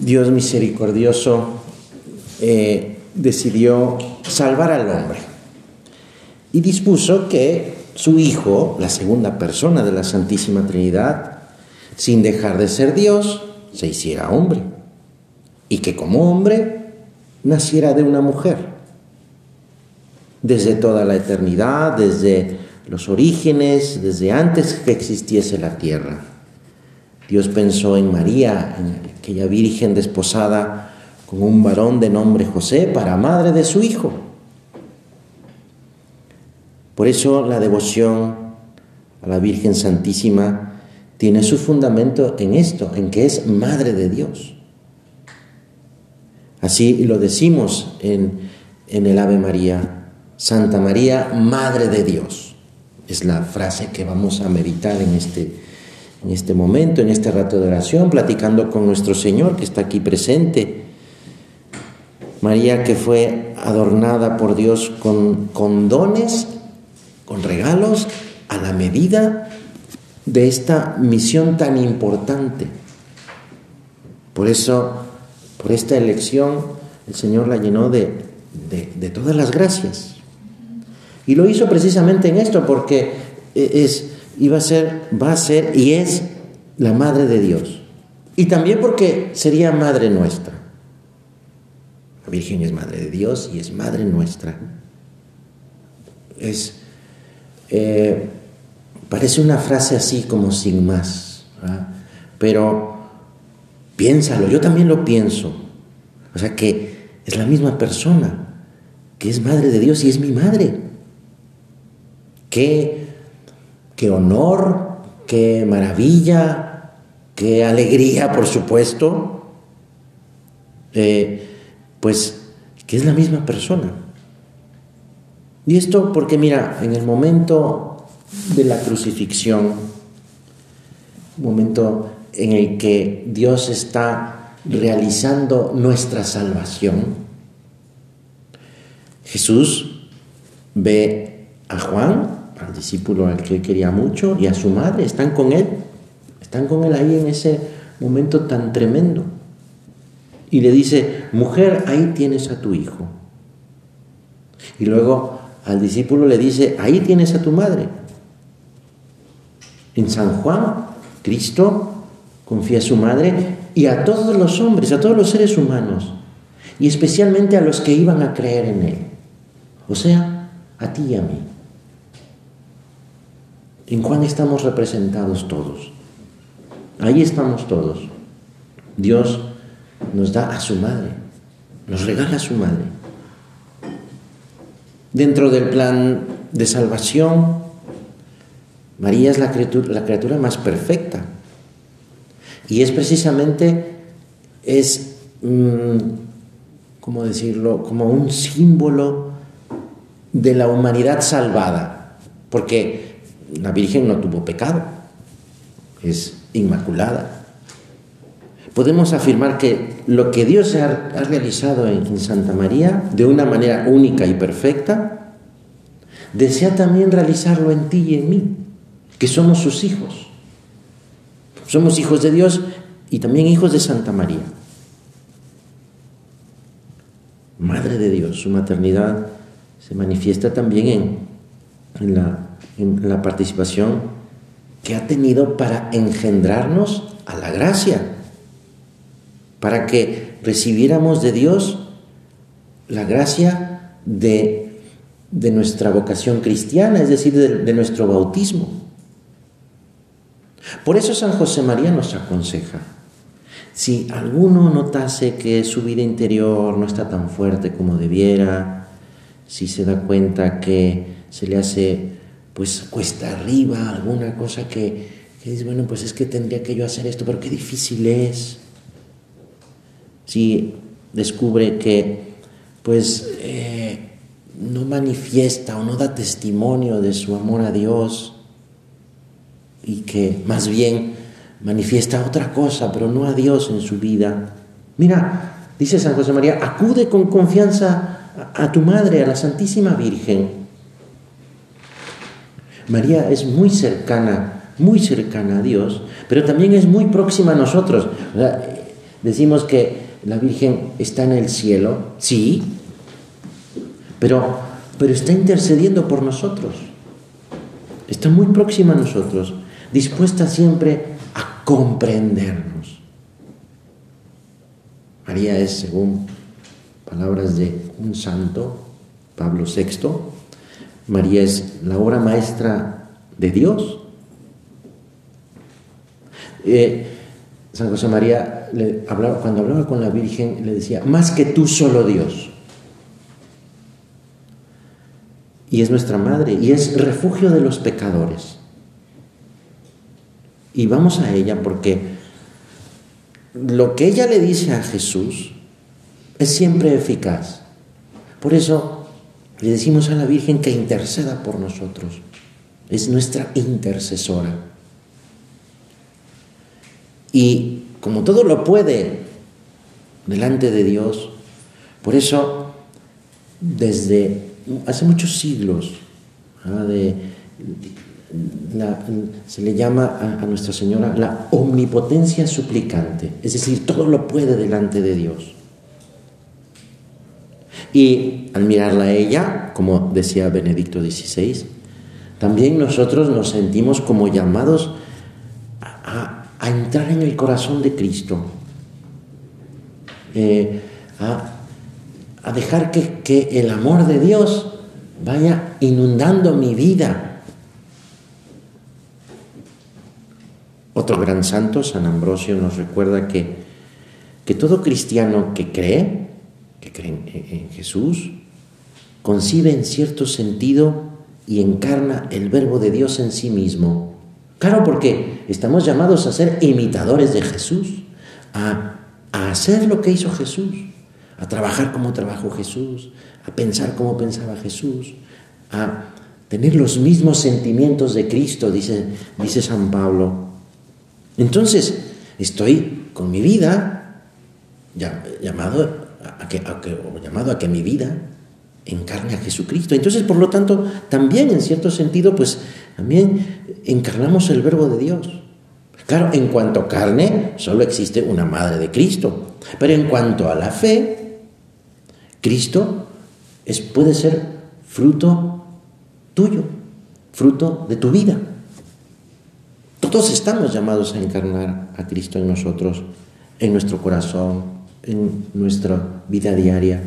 Dios misericordioso eh, decidió salvar al hombre y dispuso que su Hijo, la segunda persona de la Santísima Trinidad, sin dejar de ser Dios, se hiciera hombre y que como hombre naciera de una mujer. Desde toda la eternidad, desde los orígenes, desde antes que existiese la tierra. Dios pensó en María, en aquella virgen desposada con un varón de nombre José para madre de su hijo. Por eso la devoción a la Virgen Santísima tiene su fundamento en esto, en que es madre de Dios. Así lo decimos en, en el Ave María, Santa María, Madre de Dios. Es la frase que vamos a meditar en este, en este momento, en este rato de oración, platicando con nuestro Señor que está aquí presente. María que fue adornada por Dios con, dones, con regalos, a la medida de esta misión tan importante. Por eso, por esta elección, el Señor la llenó de, de todas las gracias. Y lo hizo precisamente en esto, porque es, iba a ser, va a ser y es la Madre de Dios. Y también porque sería Madre nuestra. La Virgen es Madre de Dios y es Madre nuestra. Es, eh, parece una frase así como sin más, pero piénsalo, yo también lo pienso. O sea que es la misma persona, que es Madre de Dios y es mi Madre. Qué, qué honor, qué maravilla, qué alegría, por supuesto, eh, pues que es la misma persona. Y esto porque, mira, en el momento de la crucifixión, momento en el que Dios está realizando nuestra salvación, Jesús ve a Juan, al discípulo al que él quería mucho, y a su madre, están con él, están con él ahí en ese momento tan tremendo. Y le dice, mujer, ahí tienes a tu hijo. Y luego al discípulo le dice, ahí tienes a tu madre. En San Juan, Cristo confía a su madre y a todos los hombres, a todos los seres humanos, y especialmente a los que iban a creer en Él. O sea, a ti y a mí. En Juan estamos representados todos. Ahí estamos todos. Dios nos da a su madre, nos regala a su madre. Dentro del plan de salvación, María es la criatura, la criatura más perfecta. Y es precisamente, es, mmm, ¿cómo decirlo?, como un símbolo de la humanidad salvada. Porque la Virgen no tuvo pecado, es inmaculada. Podemos afirmar que lo que Dios ha, realizado en, Santa María de una manera única y perfecta, desea también realizarlo en ti y en mí, que somos sus hijos. Somos hijos de Dios y también hijos de Santa María. Madre de Dios, su maternidad se manifiesta también en, la, en la participación que ha tenido para engendrarnos a la gracia, para que recibiéramos de Dios la gracia de, de nuestra vocación cristiana, es decir, de, de, nuestro bautismo. Por eso San José María nos aconseja, si alguno notase que su vida interior no está tan fuerte como debiera, si se da cuenta que se le hace pues cuesta arriba alguna cosa que, que bueno, pues es que tendría que yo hacer esto, pero qué difícil es si descubre que pues eh, no manifiesta o no da testimonio de su amor a Dios y que más bien manifiesta otra cosa, pero no a Dios en su vida. Mira, dice San José María, acude con confianza a tu madre, a la Santísima Virgen. María es muy cercana, muy cercana a Dios, pero también es muy próxima a nosotros. decimos que la Virgen está en el cielo, sí, pero, pero está intercediendo por nosotros. Está muy próxima a nosotros, dispuesta siempre a comprendernos. María es, según palabras de un santo, Pablo VI, María es la obra maestra de Dios. Eh, San José María, le hablaba, cuando hablaba con la Virgen, le decía, más que tú solo Dios. Y es nuestra madre, y es refugio de los pecadores. Y vamos a ella porque lo que ella le dice a Jesús es siempre eficaz. Por eso le decimos a la Virgen que interceda por nosotros. Es nuestra intercesora. Y como todo lo puede delante de Dios, por eso desde hace muchos siglos ¿ah? se le llama a, Nuestra Señora la omnipotencia suplicante, es decir, todo lo puede delante de Dios. Y al mirarla a ella, como decía Benedicto XVI, también nosotros nos sentimos como llamados a entrar en el corazón de Cristo, eh, a, dejar que, que el amor de Dios vaya inundando mi vida. Otro gran santo, San Ambrosio, nos recuerda que, que todo cristiano que cree, que cree en Jesús, concibe en cierto sentido y encarna el verbo de Dios en sí mismo Claro, porque estamos llamados a ser imitadores de Jesús, a, hacer lo que hizo Jesús, a trabajar como trabajó Jesús, a pensar como pensaba Jesús, a tener los mismos sentimientos de Cristo, dice, dice San Pablo. Entonces, estoy con mi vida llamado a que, llamado a que mi vida encarne a Jesucristo. Entonces, por lo tanto, también en cierto sentido, pues también encarnamos el verbo de Dios. Claro, en cuanto a carne, solo existe una madre de Cristo. Pero en cuanto a la fe, Cristo es, puede ser fruto tuyo, fruto de tu vida. Todos estamos llamados a encarnar a Cristo en nosotros, en nuestro corazón, en nuestra vida diaria.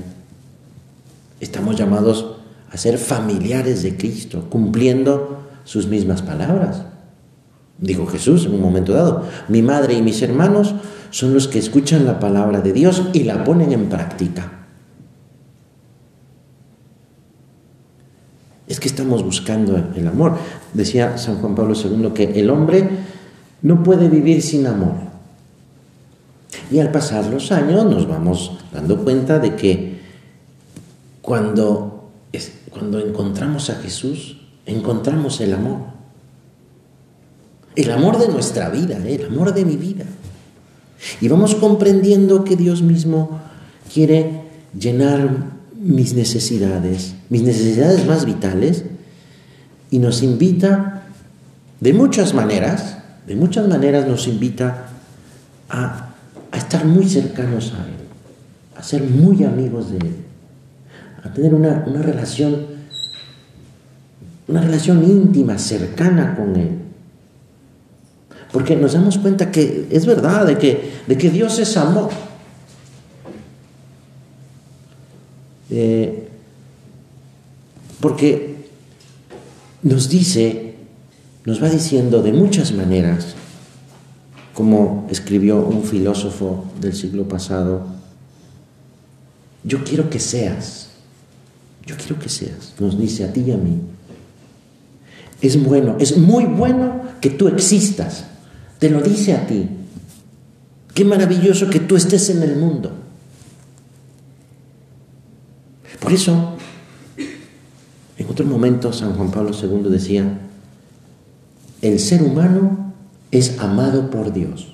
Estamos llamados a ser familiares de Cristo, cumpliendo sus mismas palabras. Dijo Jesús en un momento dado, mi madre y mis hermanos son los que escuchan la palabra de Dios y la ponen en práctica. Es que estamos buscando el amor. Decía San Juan Pablo II que el hombre no puede vivir sin amor. Y al pasar los años nos vamos dando cuenta de que cuando, cuando encontramos a Jesús, encontramos el amor. El amor de nuestra vida, el amor de mi vida. Y vamos comprendiendo que Dios mismo quiere llenar mis necesidades, mis necesidades más vitales, y nos invita, de muchas maneras, de muchas maneras nos invita a, estar muy cercanos a Él, a ser muy amigos de Él, a tener una, una relación una relación íntima, cercana con Él. Porque nos damos cuenta que es verdad, de que, de que Dios es amor. Eh, porque nos dice, nos va diciendo de muchas maneras, como escribió un filósofo del siglo pasado, yo quiero que seas, yo quiero que seas, nos dice a ti y a mí, es bueno, es muy bueno que tú existas. Te lo dice a ti. Qué maravilloso que tú estés en el mundo. Por eso, en otro momento San Juan Pablo II decía, el ser humano es amado por Dios.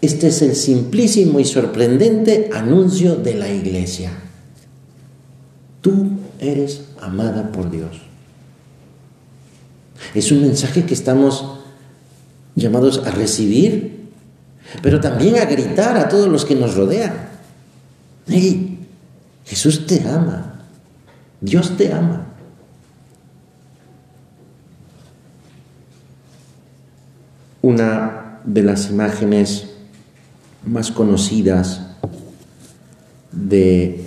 Este es el simplísimo y sorprendente anuncio de la iglesia. Tú eres amada por Dios. Es un mensaje que estamos llamados a recibir, pero también a gritar a todos los que nos rodean. ¡Hey! Jesús te ama, Dios te ama. Una de las imágenes más conocidas de,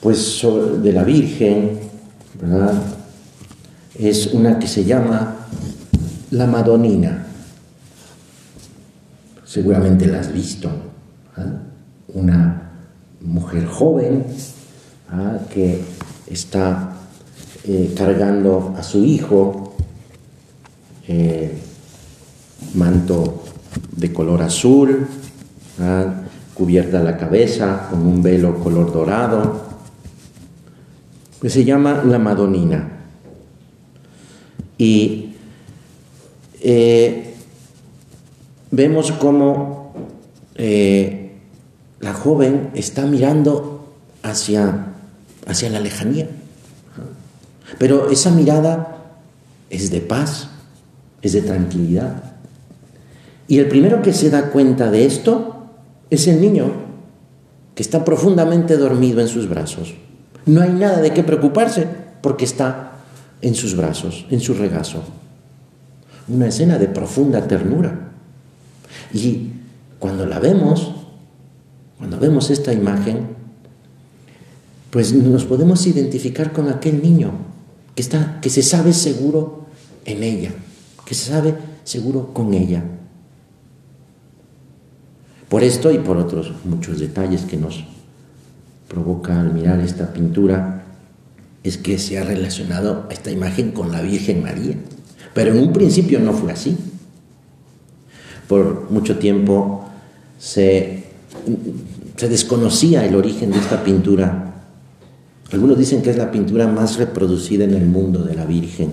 pues, de la Virgen, ¿verdad? Es una que se llama la Madonina. Seguramente la has visto. Una mujer joven que está eh, cargando a su hijo, eh, manto de color azul, cubierta la cabeza con un velo color dorado, que se llama la Madonina. Y eh, vemos cómo eh, la joven está mirando hacia, hacia la lejanía. Pero esa mirada es de paz, es de tranquilidad. Y el primero que se da cuenta de esto es el niño, que está profundamente dormido en sus brazos. No hay nada de qué preocuparse porque está en sus brazos, en su regazo. Una escena de profunda ternura. Y cuando la vemos, cuando vemos esta imagen, pues nos podemos identificar con aquel niño que, está, que se sabe seguro en ella, que se sabe seguro con ella. Por esto y por otros muchos detalles que nos provoca al mirar esta pintura, es que se ha relacionado esta imagen con la Virgen María. Pero en un principio no fue así. Por mucho tiempo se, desconocía el origen de esta pintura. Algunos dicen que es la pintura más reproducida en el mundo de la Virgen.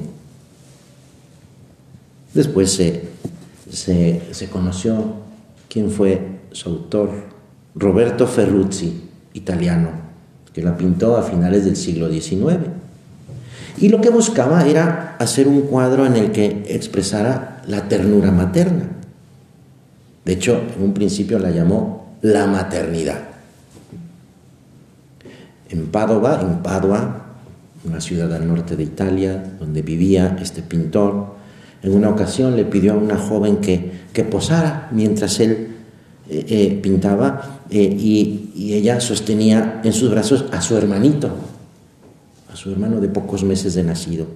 Después se, se, se conoció quién fue su autor, Roberto Ferruzzi, italiano que la pintó a finales del siglo XIX. Y lo que buscaba era hacer un cuadro en el que expresara la ternura materna. De hecho, en un principio la llamó la maternidad. En Padova, en Padua, una ciudad al norte de Italia, donde vivía este pintor, en una ocasión le pidió a una joven que, que posara mientras él eh, eh, pintaba eh, y, ella sostenía en sus brazos a su hermanito, a su hermano de pocos meses de nacido.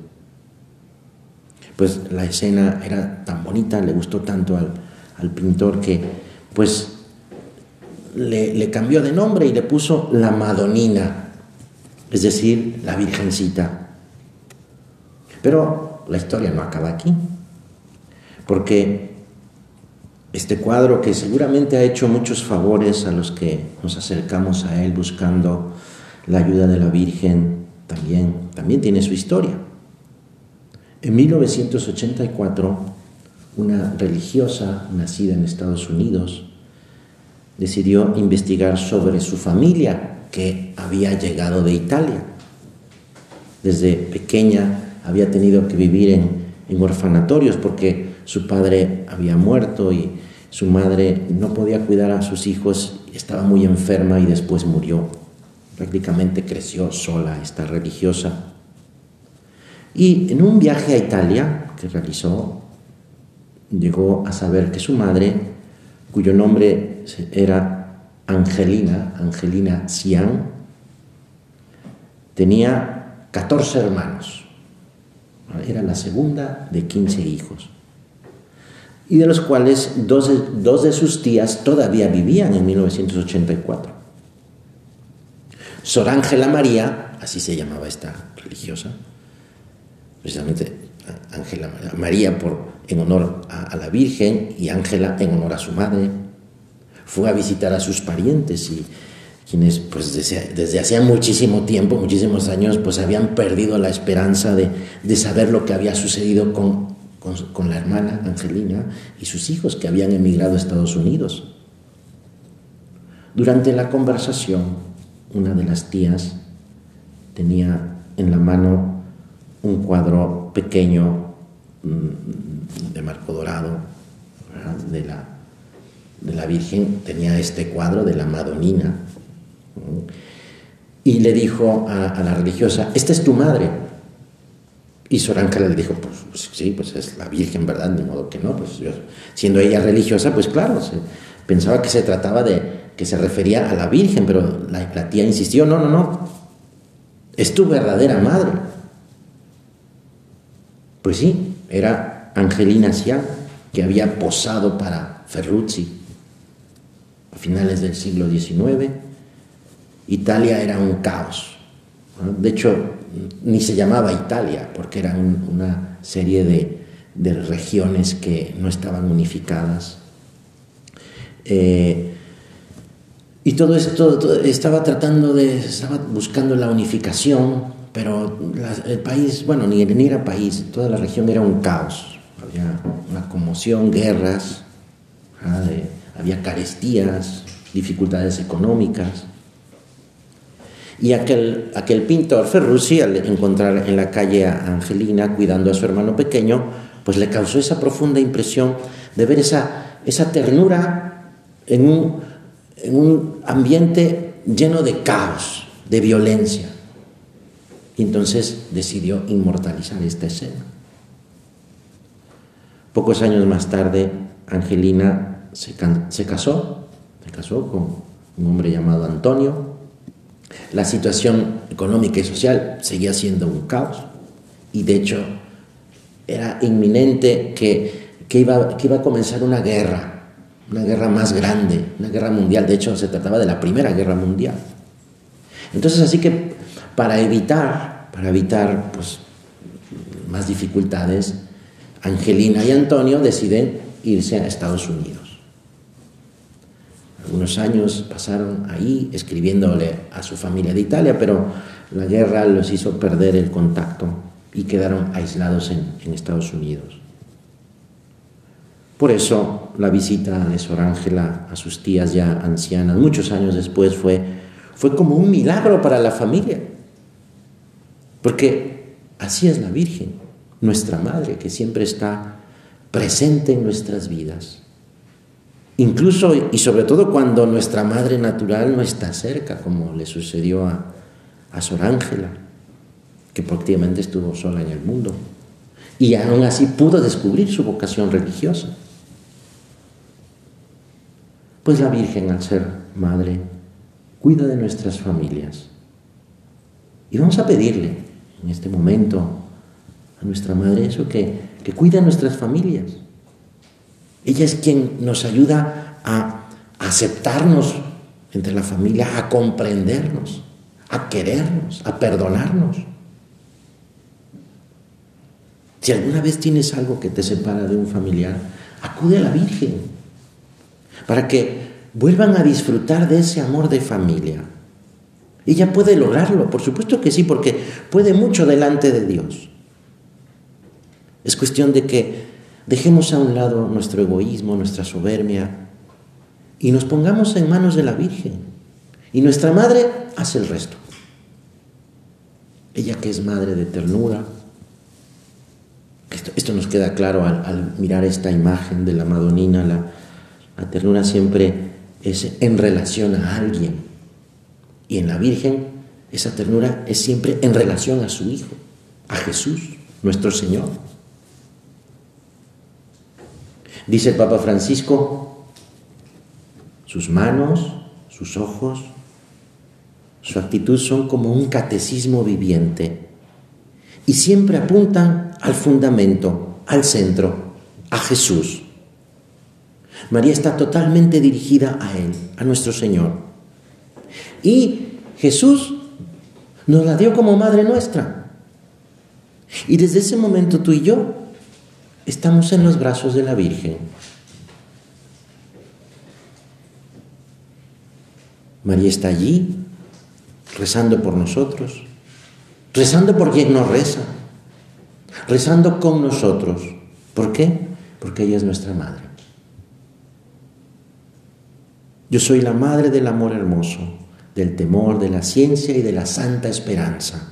Pues la escena era tan bonita, le gustó tanto al, pintor que pues le, le cambió de nombre y le puso la Madonina, es decir, la Virgencita. Pero la historia no acaba aquí, porque este cuadro que seguramente ha hecho muchos favores a los que nos acercamos a él buscando la ayuda de la Virgen, también, también tiene su historia. En 1984, una religiosa nacida en Estados Unidos decidió investigar sobre su familia que había llegado de Italia. Desde pequeña había tenido que vivir en, en orfanatorios porque su padre había muerto y su madre no podía cuidar a sus hijos, estaba muy enferma y después murió. Prácticamente creció sola esta religiosa. Y en un viaje a Italia que realizó, llegó a saber que su madre, cuyo nombre era Angelina, Angelina Cian, tenía 14 hermanos. Era la segunda de 15 hijos y de los cuales dos, dos de sus tías todavía vivían en 1984. Sor Ángela María, así se llamaba esta religiosa, precisamente Ángela María por, en honor a, la Virgen y Ángela en honor a su madre, fue a visitar a sus parientes y quienes pues desde, desde hacía muchísimo tiempo, muchísimos años, pues habían perdido la esperanza de, de saber lo que había sucedido con con, la hermana Angelina y sus hijos que habían emigrado a Estados Unidos. Durante la conversación, una de las tías tenía en la mano un cuadro pequeño mm, de marco dorado de la, de la Virgen tenía este cuadro de la Madonina. Y le dijo a, la religiosa, esta es tu madre. Y Sor Ángela le dijo, pues sí, pues es la Virgen, ¿verdad? De modo que no, pues siendo ella religiosa, pues claro, pensaba que se trataba de, que se refería a la Virgen, pero la, la tía insistió, no, no, no, es tu verdadera madre. Pues sí, era Angelina Sia, que había posado para Ferrucci a finales del siglo XIX. Italia era un caos. De hecho, ni se llamaba Italia, porque era una serie de, regiones que no estaban unificadas. Eh, y todo esto estaba tratando de, estaba buscando la unificación, pero el país, bueno, ni, ni era país, toda la región era un caos. Había una conmoción, guerras, había carestías, dificultades económicas. Y aquel, aquel pintor Ferrucci, al encontrar en la calle a Angelina cuidando a su hermano pequeño, pues le causó esa profunda impresión de ver esa, esa ternura en un, en un ambiente lleno de caos, de violencia. Y entonces decidió inmortalizar esta escena. Pocos años más tarde, Angelina se, casó, se casó con un hombre llamado Antonio. La situación económica y social seguía siendo un caos y de hecho era inminente que, que, iba, que iba a comenzar una guerra, una guerra más grande, una guerra mundial. De hecho, se trataba de la Primera Guerra Mundial. Entonces, así que para evitar, para evitar pues, más dificultades, Angelina y Antonio deciden irse a Estados Unidos. Años pasaron ahí escribiéndole a su familia de Italia, pero la guerra los hizo perder el contacto y quedaron aislados en, Estados Unidos. Por eso la visita de Sor Ángela a sus tías ya ancianas, muchos años después, fue, fue como un milagro para la familia. Porque así es la Virgen, nuestra Madre, que siempre está presente en nuestras vidas. Incluso y sobre todo cuando nuestra Madre natural no está cerca, como le sucedió a, a Sor Ángela, que prácticamente estuvo sola en el mundo. Y aún así pudo descubrir su vocación religiosa. Pues la Virgen, al ser madre, cuida de nuestras familias. Y vamos a pedirle en este momento a nuestra Madre eso, que, que cuida nuestras familias. Ella es quien nos ayuda a aceptarnos entre la familia, a comprendernos, a querernos, a perdonarnos. Si alguna vez tienes algo que te separa de un familiar, acude a la Virgen para que vuelvan a disfrutar de ese amor de familia. Ella puede lograrlo, por supuesto que sí, porque puede mucho delante de Dios. Es cuestión de que dejemos a un lado nuestro egoísmo, nuestra soberbia, y nos pongamos en manos de la Virgen. Y nuestra madre hace el resto. Ella que es madre de ternura. Esto, nos queda claro al, mirar esta imagen de la Madonina. la ternura siempre es en relación a alguien. Y en la Virgen, esa ternura es siempre en relación a su Hijo, a Jesús, nuestro Señor. Dice el Papa Francisco, sus manos, sus ojos, su actitud son como un catecismo viviente y siempre apuntan al fundamento, al centro, a Jesús. María está totalmente dirigida a Él, a nuestro Señor. Y Jesús nos la dio como Madre nuestra. Y desde ese momento tú y yo estamos en los brazos de la Virgen. María está allí, rezando por nosotros, rezando por quien nos reza, rezando con nosotros. ¿Por qué? Porque ella es nuestra madre. Yo soy la madre del amor hermoso del temor, de la ciencia y de la santa esperanza.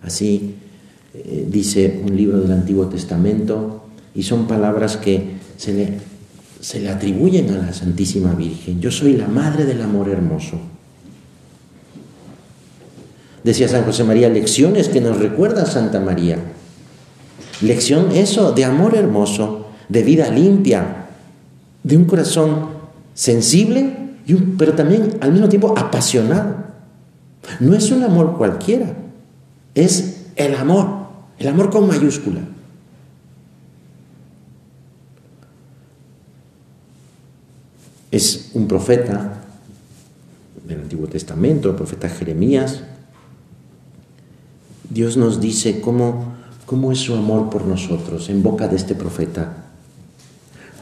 Así eh, dice un libro del Antiguo Testamento y son palabras que se le se le atribuyen a la Santísima Virgen. Yo soy la madre del amor hermoso. Decía San José María, lecciones que nos recuerda Santa María. Lección eso, de amor hermoso, de vida limpia, de un corazón sensible, pero también al mismo tiempo apasionado. No es un amor cualquiera, es el amor, el amor con mayúscula. Es un profeta del Antiguo Testamento, el profeta Jeremías. Dios nos dice cómo, cómo es su amor por nosotros en boca de este profeta.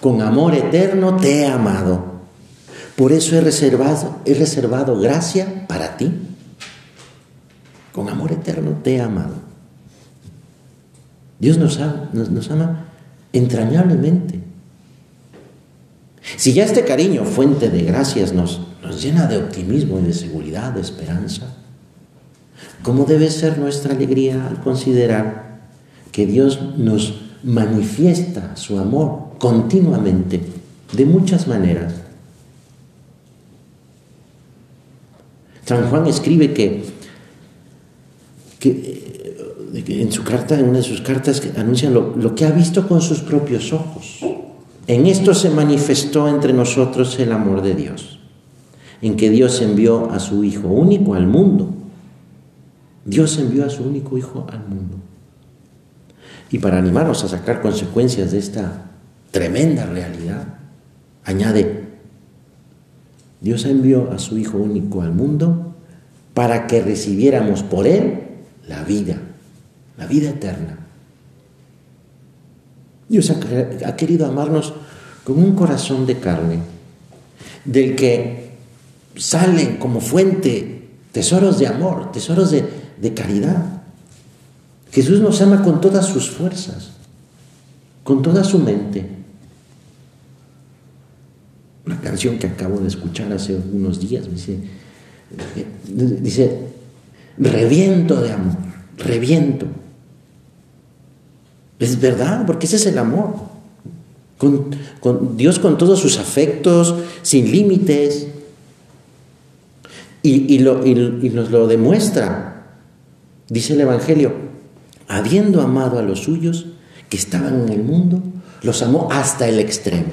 Con amor eterno te he amado. Por eso he reservado, he reservado gracia para ti. Con amor eterno te he amado. Dios nos ama, entrañablemente. Si ya este cariño, fuente de gracias, nos, nos llena de optimismo y de seguridad, de esperanza, ¿cómo debe ser nuestra alegría al considerar que Dios nos manifiesta su amor continuamente, de muchas maneras? San Juan escribe que, que, en su carta, en una de sus cartas, anuncia lo que ha visto con sus propios ojos. En esto se manifestó entre nosotros el amor de Dios, en que Dios envió a su Hijo único al mundo. Dios envió a su único Hijo al mundo. Y para animarnos a sacar consecuencias de esta tremenda realidad, añade, Dios envió a su Hijo único al mundo para que recibiéramos por Él la vida, la vida eterna. Dios ha, querido amarnos con un corazón de carne, del que salen como fuente tesoros de amor, tesoros de, de caridad. Jesús nos ama con todas sus fuerzas, con toda su mente. Una canción que acabo de escuchar hace unos días dice, dice, reviento de amor, reviento. Es verdad, porque ese es el amor. Dios con todos sus afectos, sin límites. Y, y nos lo demuestra. Dice el Evangelio, habiendo amado a los suyos que estaban en el mundo, los amó hasta el extremo,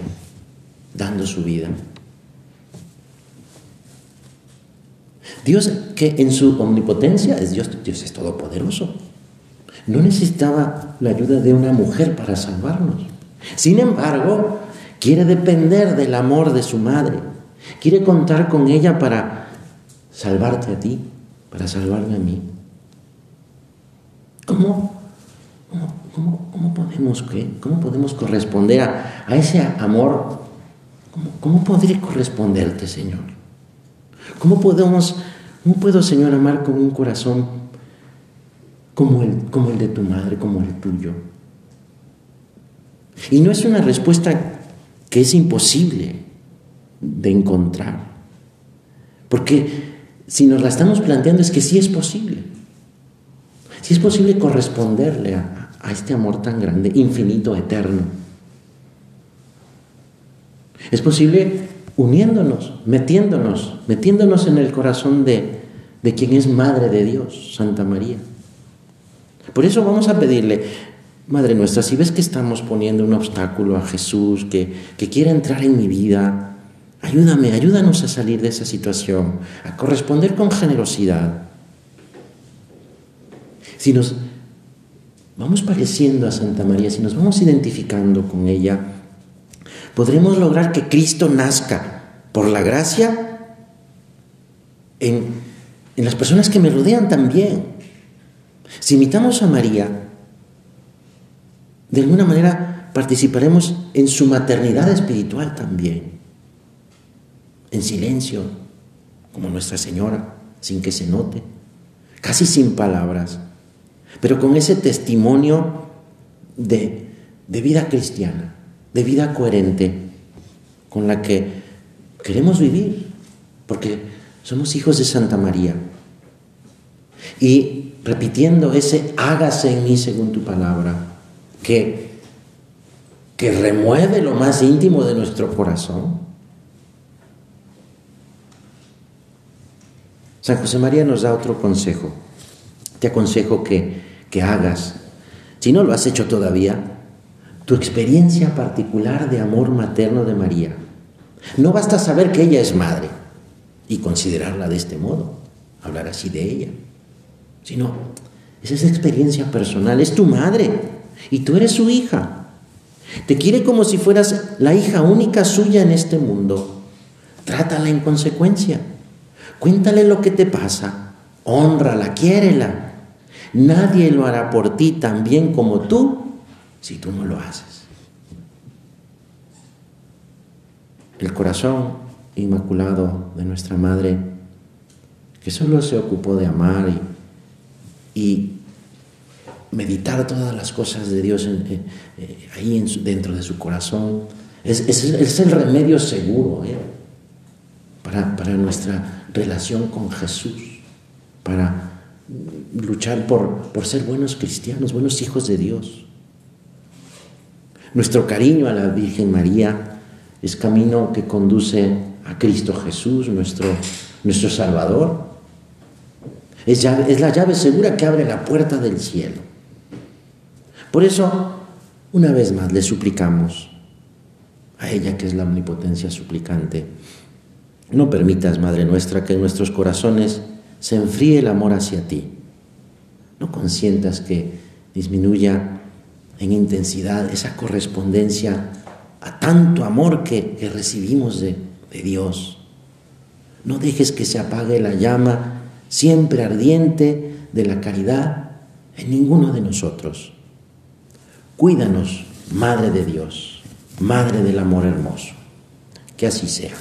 dando su vida. Dios que en su omnipotencia es Dios, Dios es todopoderoso. No necesitaba la ayuda de una mujer para salvarnos. Sin embargo, quiere depender del amor de su madre. Quiere contar con ella para salvarte a ti, para salvarme a mí. ¿Cómo, cómo, podemos, qué? ¿Cómo podemos corresponder a, ese amor? ¿Cómo, ¿Cómo, podré corresponderte, Señor? ¿Cómo podemos, cómo puedo, Señor, amar con un corazón como el, como el de tu madre, como el tuyo. Y no es una respuesta que es imposible de encontrar. Porque si nos la estamos planteando es que sí es posible. Sí es posible corresponderle a, este amor tan grande, infinito, eterno. Es posible uniéndonos, metiéndonos, metiéndonos en el corazón de, de quien es Madre de Dios, Santa María. Por eso vamos a pedirle, Madre nuestra, si ves que estamos poniendo un obstáculo a Jesús, que, que quiere entrar en mi vida, ayúdame, ayúdanos a salir de esa situación, a corresponder con generosidad. Si nos vamos pareciendo a Santa María, si nos vamos identificando con ella, podremos lograr que Cristo nazca por la gracia en, en las personas que me rodean también. Si imitamos a María, de alguna manera participaremos en su maternidad espiritual también, en silencio, como Nuestra Señora, sin que se note, casi sin palabras, pero con ese testimonio de, de vida cristiana, de vida coherente, con la que queremos vivir, porque somos hijos de Santa María. Y repitiendo ese hágase en mí según tu palabra, que que remueve lo más íntimo de nuestro corazón. San José María nos da otro consejo. Te aconsejo que, que hagas, si no lo has hecho todavía, tu experiencia particular de amor materno de María. No basta saber que ella es madre y considerarla de este modo, hablar así de ella, sino es esa experiencia personal, es tu madre y tú eres su hija. Te quiere como si fueras la hija única suya en este mundo. Trátala en consecuencia. Cuéntale lo que te pasa. Honrala, quiérela. Nadie lo hará por ti tan bien como tú si tú no lo haces. El corazón inmaculado de nuestra Madre, que solo se ocupó de amar y, meditar todas las cosas de Dios eh, ahí dentro de su corazón, es, el remedio seguro ¿eh? para, para nuestra relación con Jesús, para luchar por, por ser buenos cristianos, buenos hijos de Dios. Nuestro cariño a la Virgen María es camino que conduce a Cristo Jesús, nuestro, nuestro Salvador. Es, es la llave segura que abre la puerta del cielo. Por eso, una vez más, le suplicamos a ella que es la omnipotencia suplicante, no permitas, Madre nuestra, que en nuestros corazones se enfríe el amor hacia ti. No consientas que disminuya en intensidad esa correspondencia a tanto amor que, recibimos de, de Dios. No dejes que se apague la llama siempre ardiente de la caridad en ninguno de nosotros. Cuídanos, Madre de Dios, Madre del Amor Hermoso. Que así sea.